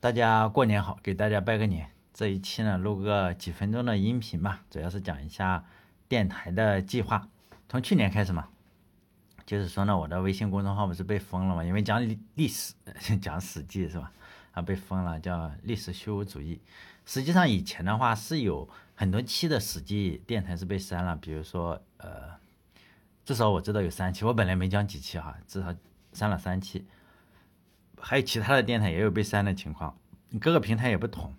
大家过年好，给大家拜个年。这一期呢，录个几分钟的音频吧，主要是讲一下电台的计划。从去年开始嘛，就是说呢，我的微信公众号不是被封了嘛，因为讲历史，讲史记是吧？啊，被封了，叫历史虚无主义。实际上以前的话是有很多期的史记电台是被删了，比如说呃，至少我知道有三期，我本来没讲几期哈，至少删了三期。还有其他的电台也有被删的情况，各个平台也不同，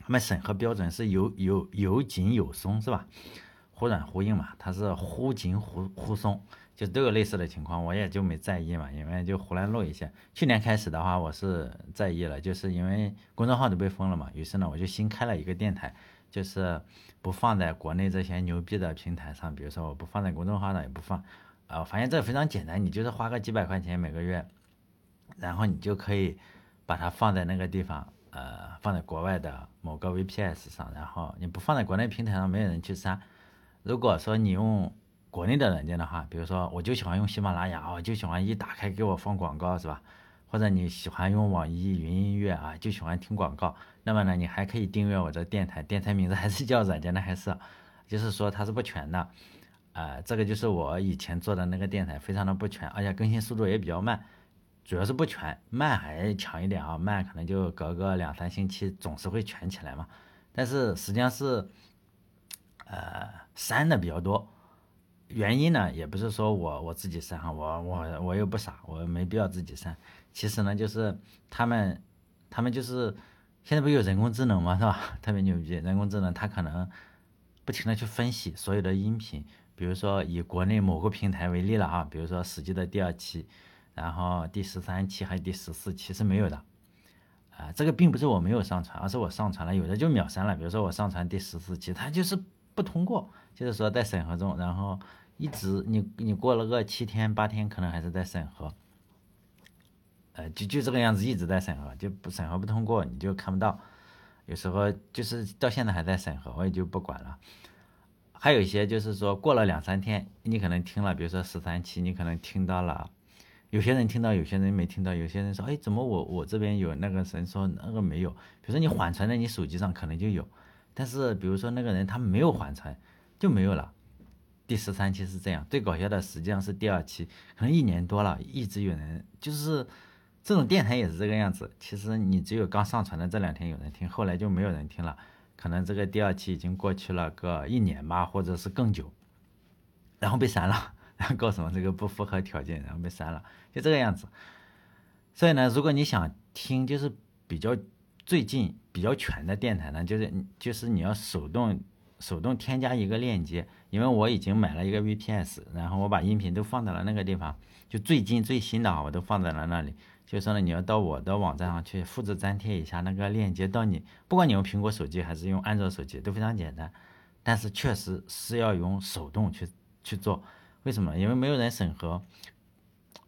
他们审核标准是有有有紧有松是吧？忽软忽硬嘛，它是忽紧忽忽松，就都有类似的情况，我也就没在意嘛，因为就胡乱录一些。去年开始的话，我是在意了，就是因为公众号都被封了嘛，于是呢，我就新开了一个电台，就是不放在国内这些牛逼的平台上，比如说我不放在公众号上，也不放，呃，发现这非常简单，你就是花个几百块钱每个月。然后你就可以把它放在那个地方，呃，放在国外的某个 VPS 上，然后你不放在国内平台上，没有人去删。如果说你用国内的软件的话，比如说我就喜欢用喜马拉雅，我就喜欢一打开给我放广告，是吧？或者你喜欢用网易云音乐啊，就喜欢听广告，那么呢，你还可以订阅我的电台，电台名字还是叫软件的还是，就是说它是不全的，呃，这个就是我以前做的那个电台，非常的不全，而且更新速度也比较慢。主要是不全，慢还强一点啊，慢可能就隔个两三星期总是会全起来嘛。但是实际上是，呃，删的比较多。原因呢，也不是说我我自己删哈，我我我又不傻，我没必要自己删。其实呢，就是他们，他们就是现在不有人工智能嘛，是吧？特别牛逼，人工智能它可能不停的去分析所有的音频，比如说以国内某个平台为例了啊，比如说《史记》的第二期。然后第十三期还是第十四期是没有的，啊，这个并不是我没有上传，而是我上传了，有的就秒删了。比如说我上传第十四期，它就是不通过，就是说在审核中，然后一直你你过了个七天八天，可能还是在审核，呃，就就这个样子一直在审核，就不审核不通过，你就看不到。有时候就是到现在还在审核，我也就不管了。还有一些就是说过了两三天，你可能听了，比如说十三期，你可能听到了。有些人听到，有些人没听到。有些人说：“哎，怎么我我这边有那个神说那个没有？比如说你缓存在你手机上可能就有，但是比如说那个人他没有缓存就没有了。”第十三期是这样，最搞笑的实际上是第二期，可能一年多了，一直有人就是这种电台也是这个样子。其实你只有刚上传的这两天有人听，后来就没有人听了。可能这个第二期已经过去了个一年吧，或者是更久，然后被删了。告诉我这个不符合条件，然后被删了，就这个样子。所以呢，如果你想听就是比较最近比较全的电台呢，就是就是你要手动手动添加一个链接，因为我已经买了一个 VPS，然后我把音频都放在了那个地方，就最近最新的啊，我都放在了那里。就是说呢，你要到我的网站上去复制粘贴一下那个链接到你，不管你用苹果手机还是用安卓手机都非常简单，但是确实是要用手动去去做。为什么？因为没有人审核，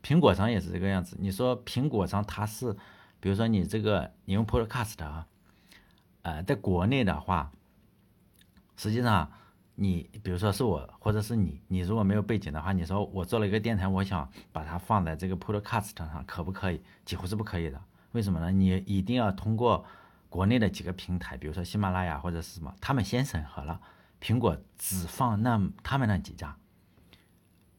苹果上也是这个样子。你说苹果上它是，比如说你这个你用 Podcast 啊，呃，在国内的话，实际上你比如说是我或者是你，你如果没有背景的话，你说我做了一个电台，我想把它放在这个 Podcast 上，可不可以？几乎是不可以的。为什么呢？你一定要通过国内的几个平台，比如说喜马拉雅或者是什么，他们先审核了，苹果只放那他们那几家。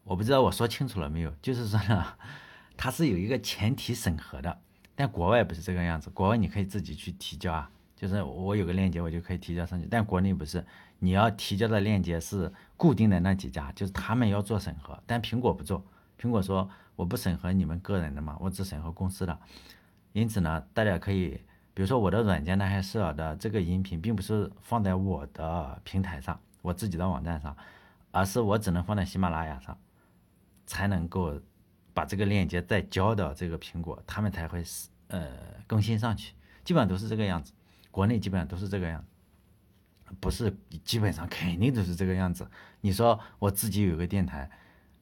我不知道我说清楚了没有，就是说呢，它是有一个前提审核的，但国外不是这个样子，国外你可以自己去提交啊，就是我有个链接，我就可以提交上去，但国内不是，你要提交的链接是固定的那几家，就是他们要做审核，但苹果不做，苹果说我不审核你们个人的嘛，我只审核公司的，因此呢，大家可以，比如说我的软件呢，还是的这个音频，并不是放在我的平台上，我自己的网站上，而是我只能放在喜马拉雅上。才能够把这个链接再交到这个苹果，他们才会呃更新上去，基本上都是这个样子。国内基本上都是这个样子，不是基本上肯定都是这个样子。你说我自己有个电台，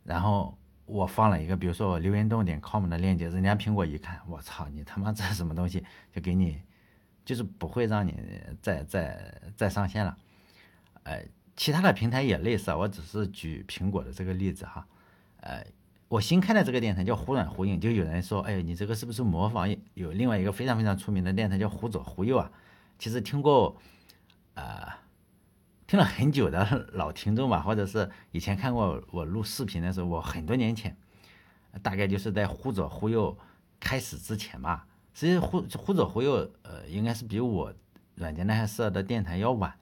然后我放了一个，比如说我留言洞点 com 的链接，人家苹果一看，我操，你他妈这什么东西，就给你，就是不会让你再再再上线了。呃，其他的平台也类似，我只是举苹果的这个例子哈。呃，我新开的这个电台叫忽软忽硬，就有人说，哎，你这个是不是模仿有另外一个非常非常出名的电台叫忽左忽右啊？其实听过，呃，听了很久的老听众吧，或者是以前看过我录视频的时候，我很多年前，大概就是在忽左忽右开始之前吧。实际忽忽左忽右，呃，应该是比我软件那些设的电台要晚。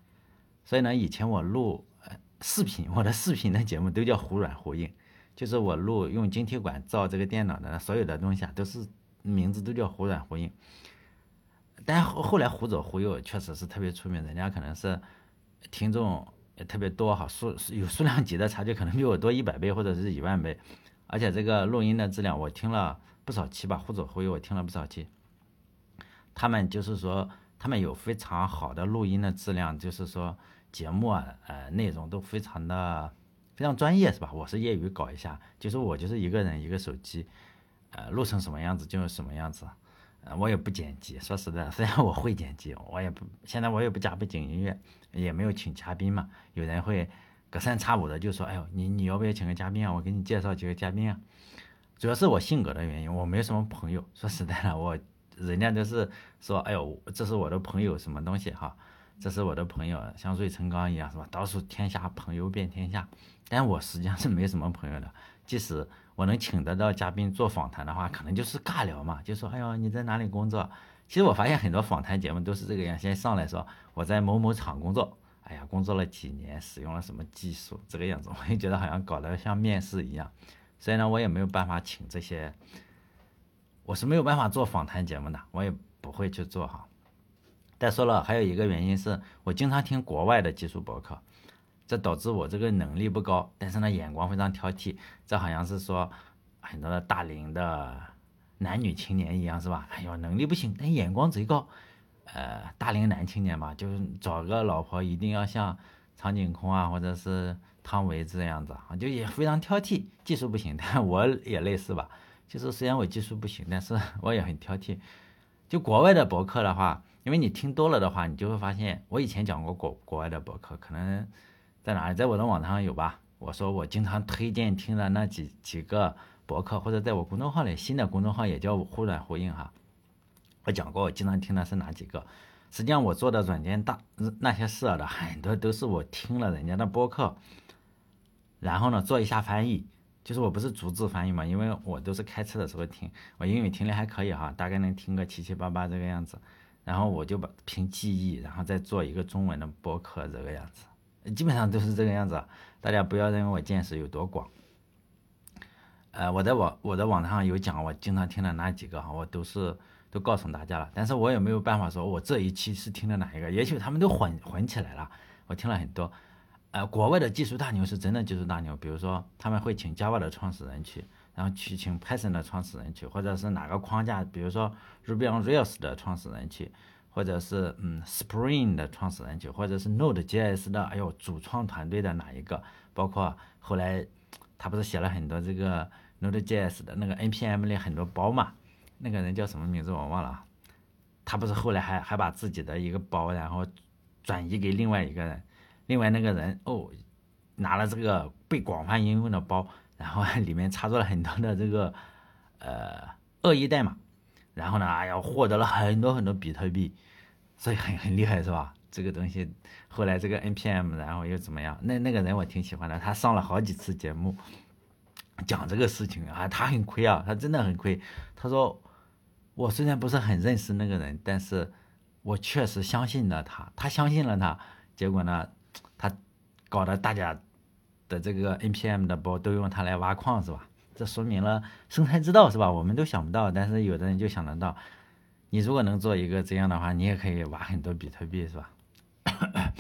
所以呢，以前我录呃视频，我的视频的节目都叫忽软忽硬。就是我录用晶体管造这个电脑的所有的东西啊，都是名字都叫忽软忽硬。但后后来忽左忽右确实是特别出名，人家可能是听众也特别多哈，数有数量级的差距，可能比我多一百倍或者是一万倍。而且这个录音的质量，我听了不少期吧，忽左忽右我听了不少期。他们就是说，他们有非常好的录音的质量，就是说节目啊，呃，内容都非常的。非常专业是吧？我是业余搞一下，就是我就是一个人一个手机，呃，录成什么样子就是什么样子，呃，我也不剪辑。说实在，虽然我会剪辑，我也不现在我也不加背景音乐，也没有请嘉宾嘛。有人会隔三差五的就说：“哎呦，你你要不要请个嘉宾啊？我给你介绍几个嘉宾啊。”主要是我性格的原因，我没什么朋友。说实在的，我人家都是说：“哎呦，这是我的朋友，什么东西哈？这是我的朋友，像芮成钢一样是吧？到处天下朋友遍天下。”但我实际上是没什么朋友的，即使我能请得到嘉宾做访谈的话，可能就是尬聊嘛，就说哎呦你在哪里工作？其实我发现很多访谈节目都是这个样，先上来说我在某某厂工作，哎呀工作了几年，使用了什么技术，这个样子，我就觉得好像搞得像面试一样。所以呢，我也没有办法请这些，我是没有办法做访谈节目的，我也不会去做哈。再说了，还有一个原因是我经常听国外的技术博客。这导致我这个能力不高，但是呢眼光非常挑剔。这好像是说很多的大龄的男女青年一样，是吧？哎呦，能力不行，但眼光贼高。呃，大龄男青年嘛，就是找个老婆一定要像苍井空啊，或者是汤唯这样子啊，就也非常挑剔。技术不行，但我也类似吧。就是虽然我技术不行，但是 我也很挑剔。就国外的博客的话，因为你听多了的话，你就会发现，我以前讲过国国外的博客，可能。在哪里？在我的网站上有吧？我说我经常推荐听的那几几个博客，或者在我公众号里，新的公众号也叫忽软忽硬哈。我讲过，我经常听的是哪几个？实际上我做的软件大那些事的很多都是我听了人家的博客，然后呢做一下翻译，就是我不是逐字翻译嘛，因为我都是开车的时候听，我英语听力还可以哈，大概能听个七七八八这个样子，然后我就把凭记忆，然后再做一个中文的博客这个样子。基本上都是这个样子，大家不要认为我见识有多广。呃，我在网我的网上有讲，我经常听的哪几个哈，我都是都告诉大家了。但是我也没有办法说我这一期是听的哪一个，也许他们都混混起来了。我听了很多，呃，国外的技术大牛是真的技术大牛，比如说他们会请 Java 的创始人去，然后去请 Python 的创始人去，或者是哪个框架，比如说 Ruby on Rails 的创始人去。或者是嗯，Spring 的创始人去，或者是 Node.js 的，哎呦，主创团队的哪一个？包括后来他不是写了很多这个 Node.js 的那个 npm 里很多包嘛？那个人叫什么名字我忘了。他不是后来还还把自己的一个包，然后转移给另外一个人，另外那个人哦，拿了这个被广泛应用的包，然后里面插入了很多的这个呃恶意代码。然后呢？哎呀，获得了很多很多比特币，所以很很厉害，是吧？这个东西后来这个 npm，然后又怎么样？那那个人我挺喜欢的，他上了好几次节目讲这个事情啊，他很亏啊，他真的很亏。他说我虽然不是很认识那个人，但是我确实相信了他，他相信了他，结果呢，他搞得大家的这个 npm 的包都用它来挖矿，是吧？这说明了生财之道是吧？我们都想不到，但是有的人就想得到。你如果能做一个这样的话，你也可以挖很多比特币是吧？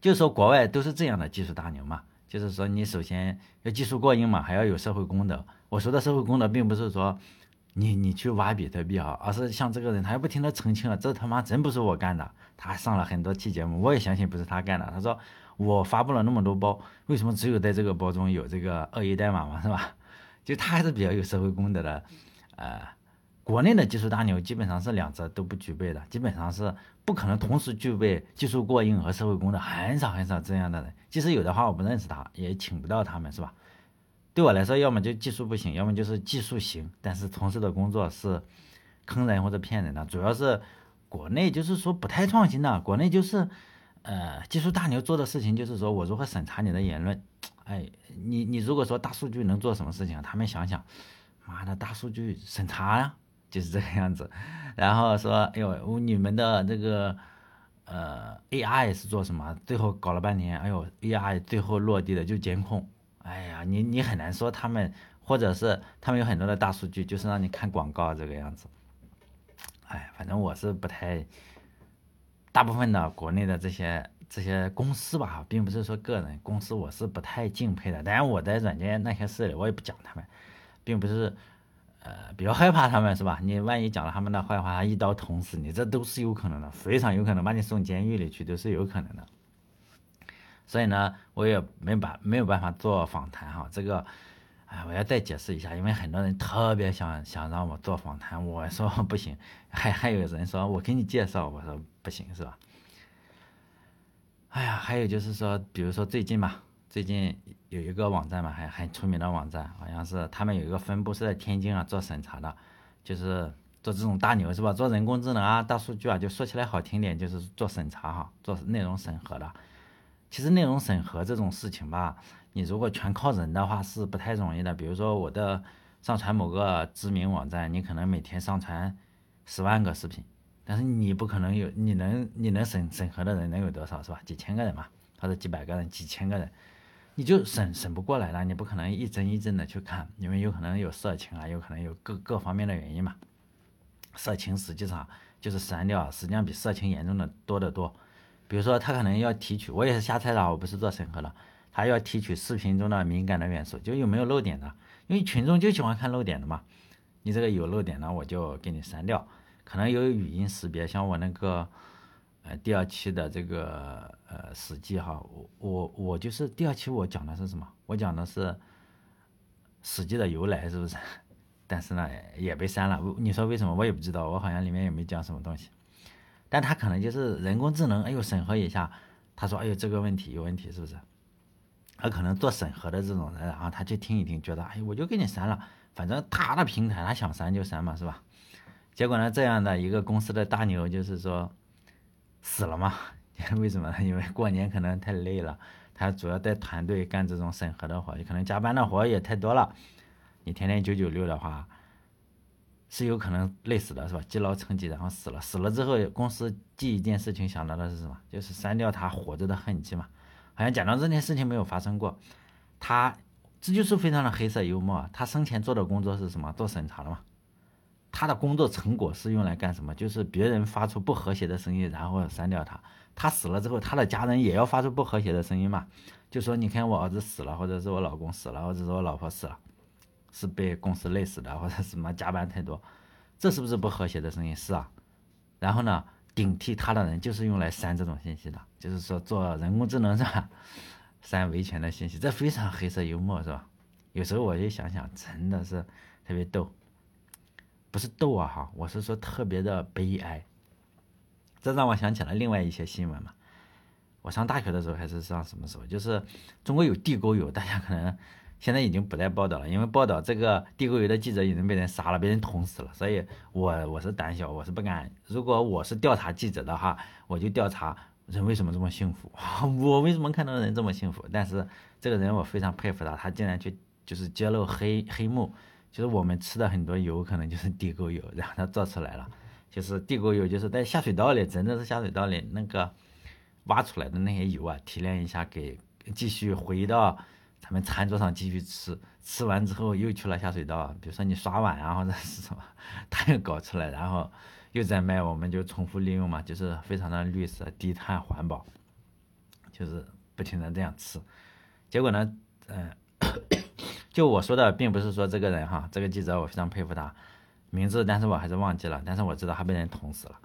就说国外都是这样的技术大牛嘛。就是说你首先要技术过硬嘛，还要有社会功德。我说的社会功德，并不是说你你去挖比特币啊，而是像这个人，他又不停的澄清了，这他妈真不是我干的。他上了很多期节目，我也相信不是他干的。他说。我发布了那么多包，为什么只有在这个包中有这个恶意代码嘛，是吧？就他还是比较有社会公德的，呃，国内的技术大牛基本上是两者都不具备的，基本上是不可能同时具备技术过硬和社会公德，很少很少这样的人。即使有的话，我不认识他，也请不到他们，是吧？对我来说，要么就技术不行，要么就是技术行，但是从事的工作是坑人或者骗人的。主要是国内就是说不太创新的，国内就是呃技术大牛做的事情就是说我如何审查你的言论。哎，你你如果说大数据能做什么事情，他们想想，妈的大数据审查呀，就是这个样子。然后说，哎呦，你们的这个呃 AI 是做什么？最后搞了半天，哎呦，AI 最后落地的就监控。哎呀，你你很难说他们，或者是他们有很多的大数据，就是让你看广告这个样子。哎，反正我是不太，大部分的国内的这些这些公司吧，并不是说个人公司，我是不太敬佩的。当然我在软件那些事里，我也不讲他们，并不是呃比较害怕他们，是吧？你万一讲了他们的坏话，一刀捅死你，这都是有可能的，非常有可能把你送监狱里去，都是有可能的。所以呢，我也没办没有办法做访谈哈，这个，哎，我要再解释一下，因为很多人特别想想让我做访谈，我说不行，还还有人说我给你介绍，我说不行，是吧？哎呀，还有就是说，比如说最近嘛，最近有一个网站嘛，还很出名的网站，好像是他们有一个分部是在天津啊做审查的，就是做这种大牛是吧？做人工智能啊、大数据啊，就说起来好听点，就是做审查哈，做内容审核的。其实内容审核这种事情吧，你如果全靠人的话是不太容易的。比如说我的上传某个知名网站，你可能每天上传十万个视频，但是你不可能有，你能你能审审核的人能有多少是吧？几千个人嘛，或者几百个人、几千个人，你就审审不过来了。你不可能一帧一帧的去看，因为有可能有色情啊，有可能有各各方面的原因嘛。色情实际上就是删掉，实际上比色情严重的多得多。比如说，他可能要提取，我也是瞎猜的，我不是做审核的。还要提取视频中的敏感的元素，就有没有漏点的，因为群众就喜欢看漏点的嘛。你这个有漏点呢，我就给你删掉。可能有语音识别，像我那个呃第二期的这个呃史记哈，我我我就是第二期我讲的是什么？我讲的是史记的由来，是不是？但是呢也被删了。你说为什么？我也不知道，我好像里面也没讲什么东西。但他可能就是人工智能，哎呦，审核一下，他说，哎呦，这个问题有问题，是不是？他可能做审核的这种人，然后他去听一听，觉得，哎，我就给你删了，反正他的平台，他想删就删嘛，是吧？结果呢，这样的一个公司的大牛，就是说死了嘛？为什么呢？因为过年可能太累了，他主要带团队干这种审核的活，可能加班的活也太多了。你天天九九六的话。是有可能累死的，是吧？积劳成疾，然后死了。死了之后，公司第一件事情想到的是什么？就是删掉他活着的痕迹嘛。好像假装这件事情没有发生过。他这就是非常的黑色幽默。他生前做的工作是什么？做审查的嘛。他的工作成果是用来干什么？就是别人发出不和谐的声音，然后删掉他。他死了之后，他的家人也要发出不和谐的声音嘛？就说你看我儿子死了，或者是我老公死了，或者是我老婆死了。是被公司累死的，或者什么加班太多，这是不是不和谐的声音？是啊。然后呢，顶替他的人就是用来删这种信息的，就是说做人工智能是吧？删维权的信息，这非常黑色幽默是吧？有时候我就想想，真的是特别逗，不是逗啊哈，我是说特别的悲哀。这让我想起了另外一些新闻嘛。我上大学的时候还是上什么时候？就是中国有地沟油，大家可能。现在已经不再报道了，因为报道这个地沟油的记者已经被人杀了，被人捅死了。所以，我我是胆小，我是不敢。如果我是调查记者的话，我就调查人为什么这么幸福，我为什么看到人这么幸福？但是这个人我非常佩服他，他竟然去就是揭露黑黑幕，就是我们吃的很多油可能就是地沟油，然后他做出来了，就是地沟油就是在下水道里，真的是下水道里那个挖出来的那些油啊，提炼一下给继续回到。他们餐桌上继续吃，吃完之后又去了下水道，比如说你刷碗啊或者是什么，他又搞出来，然后又在卖，我们就重复利用嘛，就是非常的绿色、低碳、环保，就是不停的这样吃。结果呢，嗯，就我说的，并不是说这个人哈，这个记者我非常佩服他，名字但是我还是忘记了，但是我知道他被人捅死了。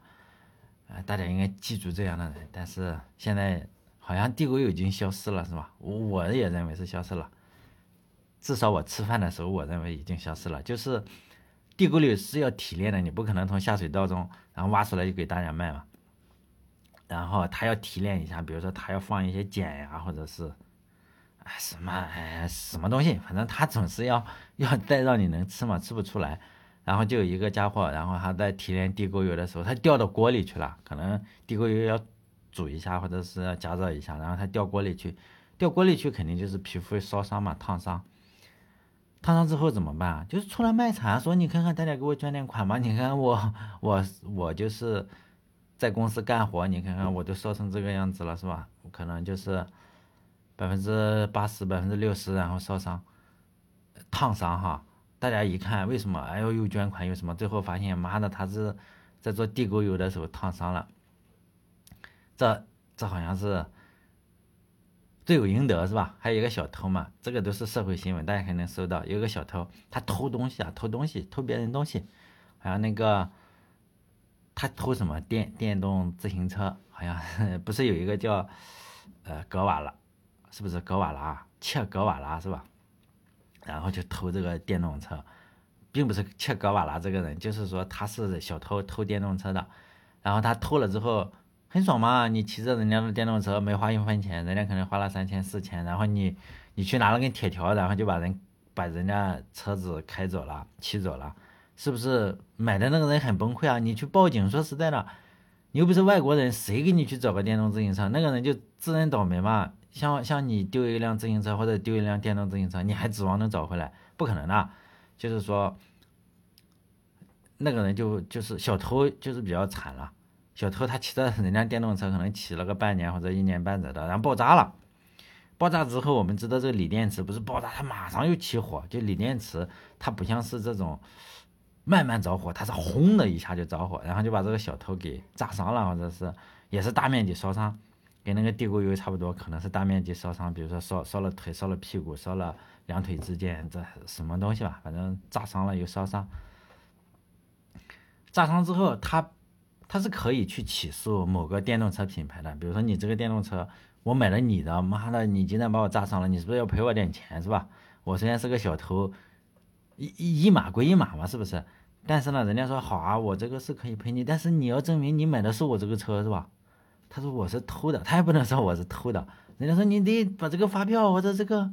呃，大家应该记住这样的人，但是现在。好像地沟油已经消失了，是吧？我我也认为是消失了，至少我吃饭的时候，我认为已经消失了。就是地沟油是要提炼的，你不可能从下水道中然后挖出来就给大家卖嘛。然后他要提炼一下，比如说他要放一些碱呀，或者是哎什么哎什么东西，反正他总是要 要再让你能吃嘛，吃不出来。然后就有一个家伙，然后他在提炼地沟油的时候，他掉到锅里去了，可能地沟油要煮一下或者是加热一下，然后他掉锅里去，掉锅里去肯定就是皮肤烧伤嘛，烫伤。烫伤之后怎么办？就是出来卖惨，说你看看大家给我捐点款嘛，你看我我我就是在公司干活，你看看我都烧成这个样子了，是吧？可能就是百分之八十、百分之六十，然后烧伤、烫伤哈。大家一看，为什么？哎呦，又捐款又什么？最后发现，妈的，他是在做地沟油的时候烫伤了。这这好像是罪有应得是吧？还有一个小偷嘛，这个都是社会新闻，大家肯定收到。有个小偷，他偷东西啊，偷东西，偷别人东西，好像那个他偷什么电电动自行车，好像 不是有一个叫呃格瓦拉，是不是格瓦拉？切格瓦拉是吧？然后就偷这个电动车，并不是切格瓦拉这个人，就是说他是小偷偷电动车的。然后他偷了之后很爽嘛，你骑着人家的电动车没花一分钱，人家可能花了三千四千，然后你你去拿了根铁条，然后就把人把人家车子开走了，骑走了，是不是买的那个人很崩溃啊？你去报警，说实在的，你又不是外国人，谁给你去找个电动自行车？那个人就自认倒霉嘛。像像你丢一辆自行车或者丢一辆电动自行车，你还指望能找回来？不可能的。就是说，那个人就就是小偷，就是比较惨了。小偷他骑着人家电动车，可能骑了个半年或者一年半载的，然后爆炸了。爆炸之后，我们知道这个锂电池不是爆炸，它马上又起火。就锂电池，它不像是这种慢慢着火，它是轰的一下就着火，然后就把这个小偷给炸伤了，或者是也是大面积烧伤。跟那个地沟油差不多，可能是大面积烧伤，比如说烧烧了腿、烧了屁股、烧了两腿之间，这什么东西吧，反正炸伤了又烧伤。炸伤之后，他他是可以去起诉某个电动车品牌的，比如说你这个电动车，我买了你的，妈的，你今天把我炸伤了，你是不是要赔我点钱，是吧？我虽然是个小偷，一一码归一码嘛，是不是？但是呢，人家说好啊，我这个是可以赔你，但是你要证明你买的是我这个车，是吧？他说我是偷的，他也不能说我是偷的。人家说你得把这个发票或者这个，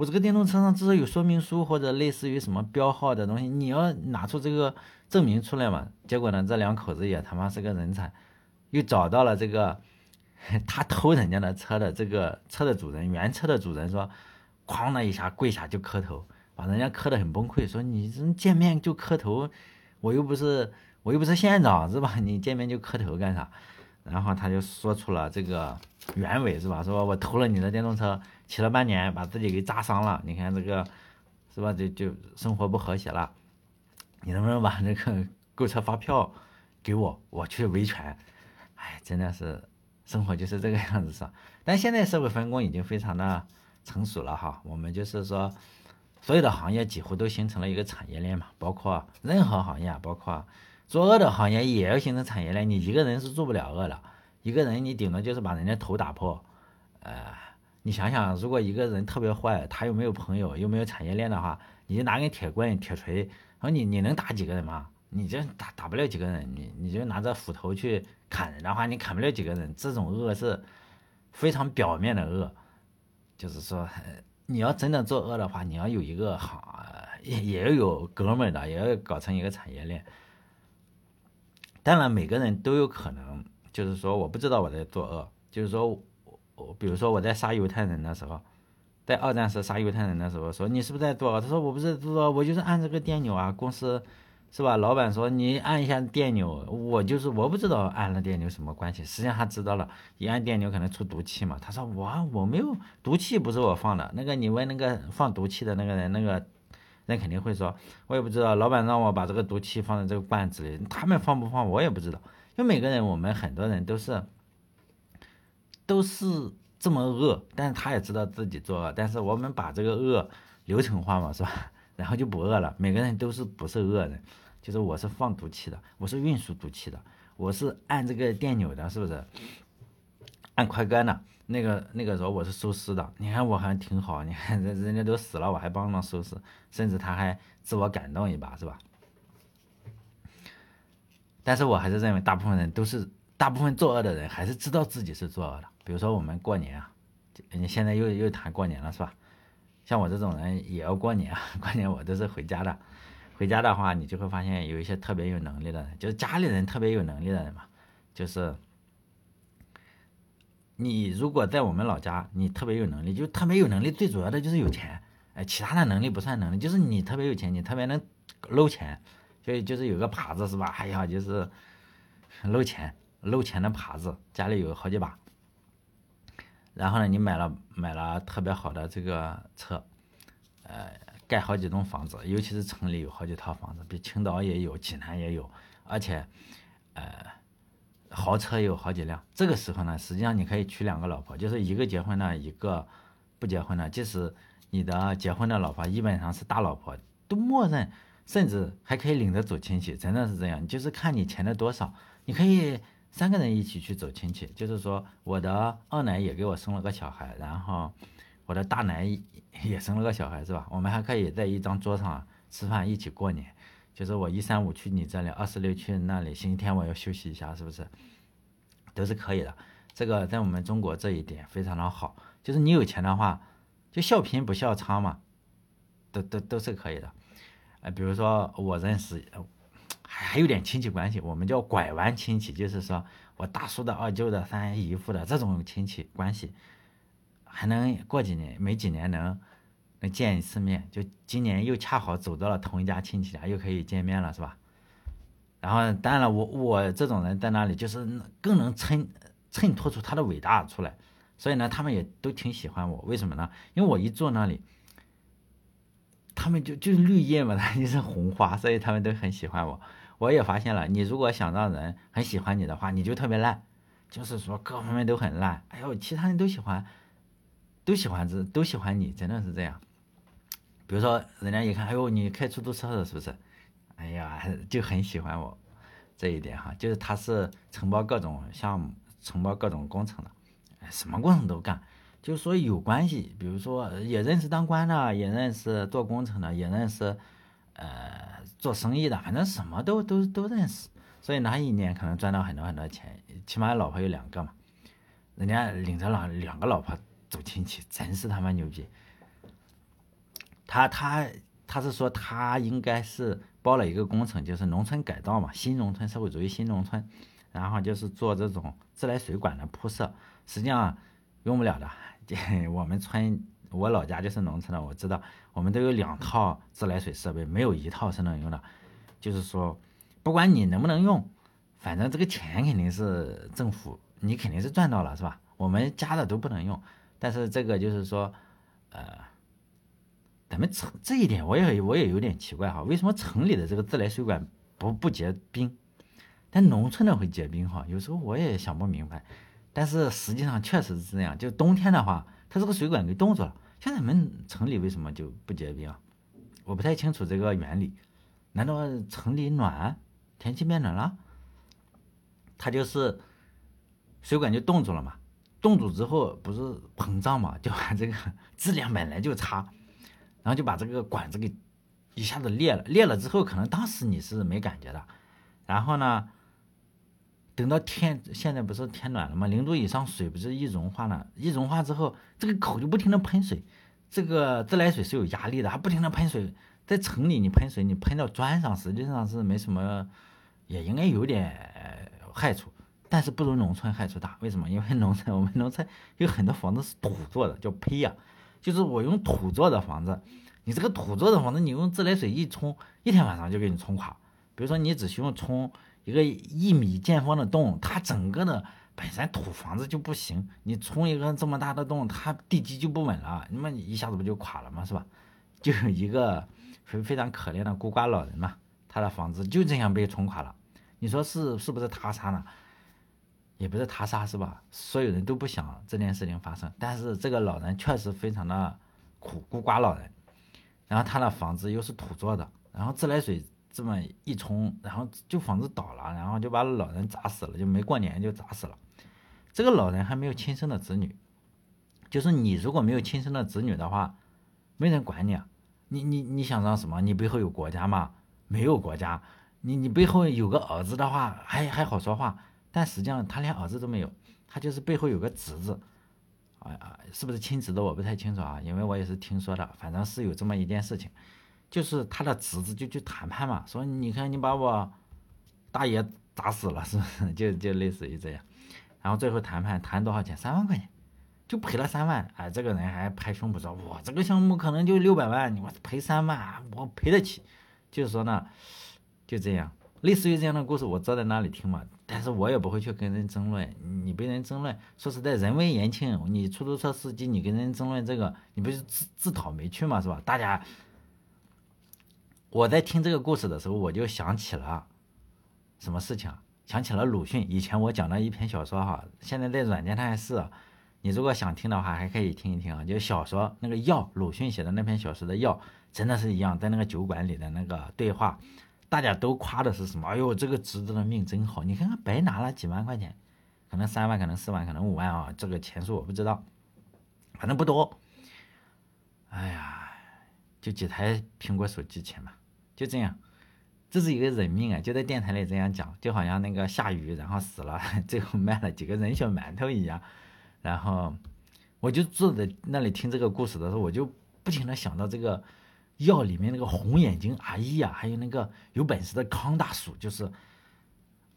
我这个电动车上至少有说明书或者类似于什么标号的东西，你要拿出这个证明出来嘛。结果呢，这两口子也他妈是个人才，又找到了这个他偷人家的车的这个车的主人，原车的主人说，哐的一下跪下就磕头，把人家磕得很崩溃，说你这见面就磕头，我又不是我又不是县长是吧？你见面就磕头干啥？然后他就说出了这个原委是吧？说我偷了你的电动车，骑了半年，把自己给扎伤了。你看这个是吧？就就生活不和谐了。你能不能把那个 购车发票给我，我去维权？哎，真的是生活就是这个样子是？但现在社会分工已经非常的成熟了哈。我们就是说，所有的行业几乎都形成了一个产业链嘛，包括任何行业，包括。做恶的行业也要形成产业链，你一个人是做不了恶的，一个人你顶多就是把人家头打破。呃，你想想，如果一个人特别坏，他又没有朋友，又没有产业链的话，你就拿根铁棍、铁锤，然后你你能打几个人吗？你这打打不了几个人，你你就拿着斧头去砍人的话，你砍不了几个人。这种恶是非常表面的恶，就是说，你要真的做恶的话，你要有一个好，也也要有哥们的，也要搞成一个产业链。当然，每个人都有可能，就是说，我不知道我在作恶，就是说，比如说我在杀犹太人的时候，在二战时杀犹太人的时候，说你是不是在做？他说我不是做，我就是按这个电钮啊，公司是吧？老板说你按一下电钮，我就是我不知道按了电钮什么关系，实际上他知道了，一按电钮可能出毒气嘛。他说我我没有毒气，不是我放的，那个你问那个放毒气的那个人那个。那肯定会说，我也不知道，老板让我把这个毒气放在这个罐子里，他们放不放我也不知道。就每个人，我们很多人都是，都是这么恶，但是他也知道自己作恶，但是我们把这个恶流程化嘛，是吧？然后就不恶了。每个人都是不是恶人，就是我是放毒气的，我是运输毒气的，我是按这个电钮的，是不是？按快杆的。那个那个时候我是收尸的，你看我还挺好，你看人 人家都死了，我还帮忙收尸，甚至他还自我感动一把，是吧？但是我还是认为大部分人都是，大部分作恶的人还是知道自己是作恶的。比如说我们过年啊，你现在又又谈过年了是吧？像我这种人也要过年啊，过年我都是回家的。回家的话，你就会发现有一些特别有能力的人，就是家里人特别有能力的人嘛。就是你如果在我们老家，你特别有能力，就特别有能力，最主要的就是有钱。哎，其他的能力不算能力，就是你特别有钱，你特别能搂钱，所以就是有个耙子是吧？哎呀，就是搂钱，搂钱的耙子，家里有好几把。然后呢，你买了买了特别好的这个车，呃，盖好几栋房子，尤其是城里有好几套房子，比青岛也有，济南也有，而且，呃，豪车有好几辆。这个时候呢，实际上你可以娶两个老婆，就是一个结婚了，一个不结婚了。即使你的结婚的老婆基本上是大老婆，都默认，甚至还可以领着走亲戚，真的是这样。就是看你钱的多少，你可以。三个人一起去走亲戚，就是说我的二奶也给我生了个小孩，然后 我的大奶也生了个小孩，是吧？我们还可以在一张桌上吃饭，一起过年。就是我一三五去你这里，二四六去那里，星期天我要休息一下，是不是？都是可以的。这个在我们中国这一点非常的好，就是你有钱的话，就笑贫不笑娼嘛，都都都是可以的。呃，比如说我认识。还还有点亲戚关系，我们叫拐弯亲戚，就是说我大叔的、二舅的、三姨夫的这种亲戚关系，还能过几年，没几年能能见一次面，就今年又恰好走到了同一家亲戚家，又可以见面了，是吧？然后当然了，我我这种人在那里就是更能衬衬托出他的伟大出来，所以呢，他们也都挺喜欢我，为什么呢？因为我一坐那里，他们就就是绿叶嘛，他 就是红花，所以他们都很喜欢我。我也发现了，你如果想让人很喜欢你的话，你就特别烂，就是说各方面都很烂。哎呦，其他人都喜欢，都喜欢这，都喜欢你，真的是这样。比如说，人家一看，哎呦，你开出租车的，是不是？哎呀，就很喜欢我这一点哈，就是他是承包各种项目，承包各种工程的，什么工程都干，就是说有关系。比如说，也认识当官的，也认识做工程的，也认识，呃。做生意的，反正什么都都都认识，所以那一年可能赚到很多很多钱，起码老婆有两个嘛，人家领着两两个老婆走亲戚，真是他妈牛逼。他他他是说他应该是包了一个工程，就是农村改造嘛，新农村社会主义新农村，然后就是做这种自来水管的铺设，实际上用不了的，我们村。我老家就是农村的，我知道我们都有两套自来水设备，没有一套是能用的。就是说，不管你能不能用，反正这个钱肯定是政府，你肯定是赚到了，是吧？我们家的都不能用，但是这个就是说，呃，咱们城这一点我也我也有点奇怪哈，为什么城里的这个自来水管不不结冰，但农村的会结冰哈？有时候我也想不明白，但是实际上确实是这样，就冬天的话。它这个水管给冻住了，像咱们城里为什么就不结冰啊？我不太清楚这个原理。难道城里暖，天气变暖了？它就是水管就冻住了嘛？冻住之后不是膨胀嘛？就把这个 质量本来就差，然后就把这个管子给一下子裂了。裂了之后，可能当时你是没感觉的，然后呢？等到天现在不是天暖了吗？零度以上水不是易融化了？易融化之后，这个口就不停的喷水，这个自来水是有压力的，它不停的喷水。在城里你喷水，你喷到砖上，实际上是没什么，也应该有点害处，但是不如农村害处大。为什么？因为农村我们农村有很多房子是土做的，叫坯呀，就是我用土做的房子，你这个土做的房子，你用自来水一冲，一天晚上就给你冲垮。比如说你只需要冲。一个一米见方的洞，它整个的本身土房子就不行，你冲一个这么大的洞，它地基就不稳了，那么一下子不就垮了吗？是吧？就有一个非非常可怜的孤寡老人嘛，他的房子就这样被冲垮了。你说是是不是他杀呢？也不是他杀是吧？所有人都不想这件事情发生，但是这个老人确实非常的苦，孤寡老人，然后他的房子又是土做的，然后自来水。这么一冲，然后就房子倒了，然后就把老人砸死了，就没过年就砸死了。这个老人还没有亲生的子女，就是你如果没有亲生的子女的话，没人管你啊。你你你想让什么？你背后有国家吗？没有国家。你你背后有个儿子的话，还还好说话，但实际上他连儿子都没有，他就是背后有个侄子，啊啊，是不是亲侄子我不太清楚啊，因为我也是听说的，反正是有这么一件事情，就是他的侄子就去谈判嘛，说你看你把我大爷砸死了，是不是？就就类似于这样，然后最后谈判谈多少钱？三万块钱，就赔了三万。哎，这个人还拍胸脯说，我这个项目可能就六百万，你我赔三万，我赔得起。就是说呢，就这样，类似于这样的故事，我坐在那里听嘛。但是我也不会去跟人争论，你被人争论，说实在，人微言轻，你出租车司机，你跟人争论这个，你不是自自讨没趣嘛，是吧？大家，我在听这个故事的时候，我就想起了什么事情？想起了鲁迅。以前我讲了一篇小说哈，现在在软件上是，你如果想听的话，还可以听一听啊。就小说那个药，鲁迅写的那篇小说的药，真的是一样，在那个酒馆里的那个对话。大家都夸的是什么？哎呦，这个侄子的命真好！你看看，白拿了几万块钱，可能三万，可能四万，可能五万啊，这个钱数我不知道，反正不多。哎呀，就几台苹果手机钱嘛，就这样，这是一个人命啊！就在电台里这样讲，就好像那个下雨然后死了，最后卖了几个人血馒头一样。然后我就坐在那里听这个故事的时候，我就不停的想到这个。药里面那个红眼睛阿姨呀，还有那个有本事的康大叔，就是，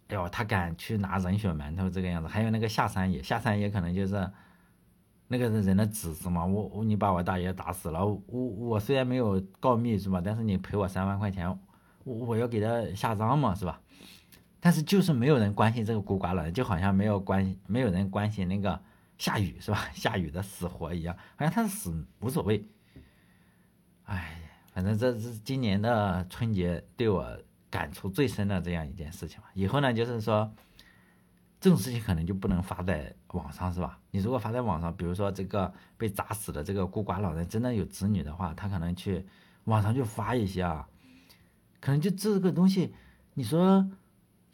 哎呦，他敢去拿人血馒头这个样子。还有那个下山爷，下山爷可能就是那个人的侄子嘛。我我你把我大爷打死了，我我虽然没有告密是吧？但是你赔我三万块钱，我我要给他下葬嘛是吧？但是就是没有人关心这个孤寡老人，就好像没有关没有人关心那个下雨是吧？下雨的死活一样，好像他死无所谓。哎。反正这是今年的春节对我感触最深的这样一件事情吧。以后呢，就是说这种事情可能就不能发在网上，是吧？你如果发在网上，比如说这个被砸死的这个孤寡老人真的有子女的话，他可能去网上就发一些啊，可能就这个东西，你说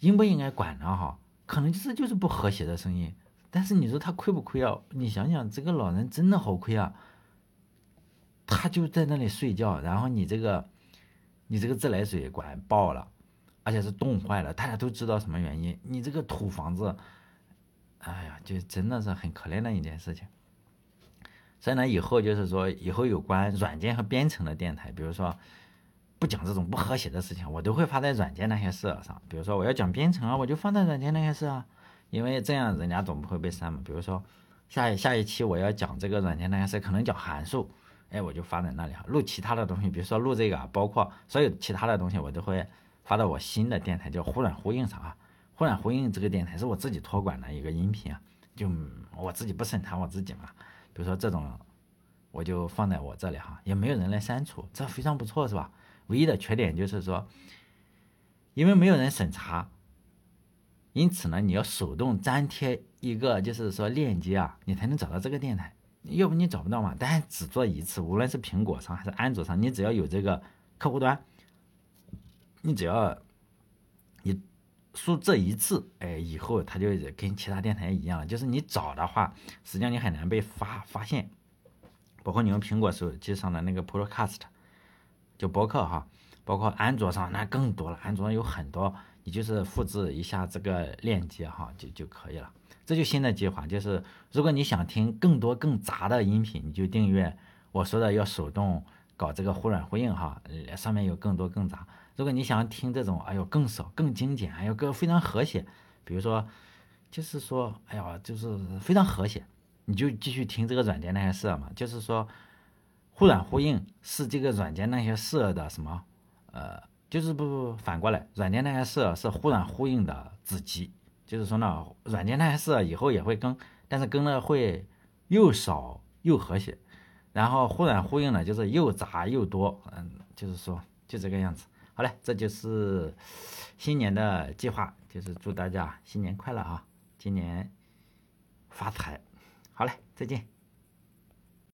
应不应该管呢？哈，可能就是就是不和谐的声音。但是你说他亏不亏啊？你想想，这个老人真的好亏啊。他就在那里睡觉，然后你这个，你这个自来水管爆了，而且是冻坏了，大家都知道什么原因。你这个土房子，哎呀，就真的是很可怜的一件事情。所以呢，以后就是说，以后有关软件和编程的电台，比如说不讲这种不和谐的事情，我都会发在软件那些事上。比如说我要讲编程啊，我就放在软件那些事啊，因为这样人家总不会被删嘛。比如说下一下一期我要讲这个软件那些事，可能讲函数。哎，我就发在那里哈，录其他的东西，比如说录这个，包括所有其他的东西，我都会发到我新的电台，叫忽软呼应上啊。忽软呼应这个电台是我自己托管的一个音频啊，就我自己不审查我自己嘛。比如说这种，我就放在我这里哈，也没有人来删除，这非常不错是吧？唯一的缺点就是说，因为没有人审查，因此呢，你要手动粘贴一个就是说链接啊，你才能找到这个电台。要不你找不到嘛？但只做一次，无论是苹果上还是安卓上，你只要有这个客户端，你只要你输这一次，哎，以后它就跟其他电台一样，就是你找的话，实际上你很难被发发现。包括你用苹果手机上的那个 Podcast，就博客哈，包括安卓上那更多了，安卓上有很多，你就是复制一下这个链接哈，就就可以了。这就新的计划，就是如果你想听更多更杂的音频，你就订阅我说的要手动搞这个忽软忽硬哈，上面有更多更杂。如果你想听这种，哎呦更少更精简，哎呦更非常和谐，比如说就是说，哎呀就是非常和谐，你就继续听这个软件那些事嘛。就是说忽软忽硬是这个软件那些事的什么？呃，就是不不反过来，软件那些事是忽软忽硬的子集。就是说呢，软件那些事以后也会更，但是更的会又少又和谐，然后忽软忽硬呢，就是又杂又多，嗯，就是说就这个样子。好嘞，这就是新年的计划，就是祝大家新年快乐啊，今年发财。好嘞，再见。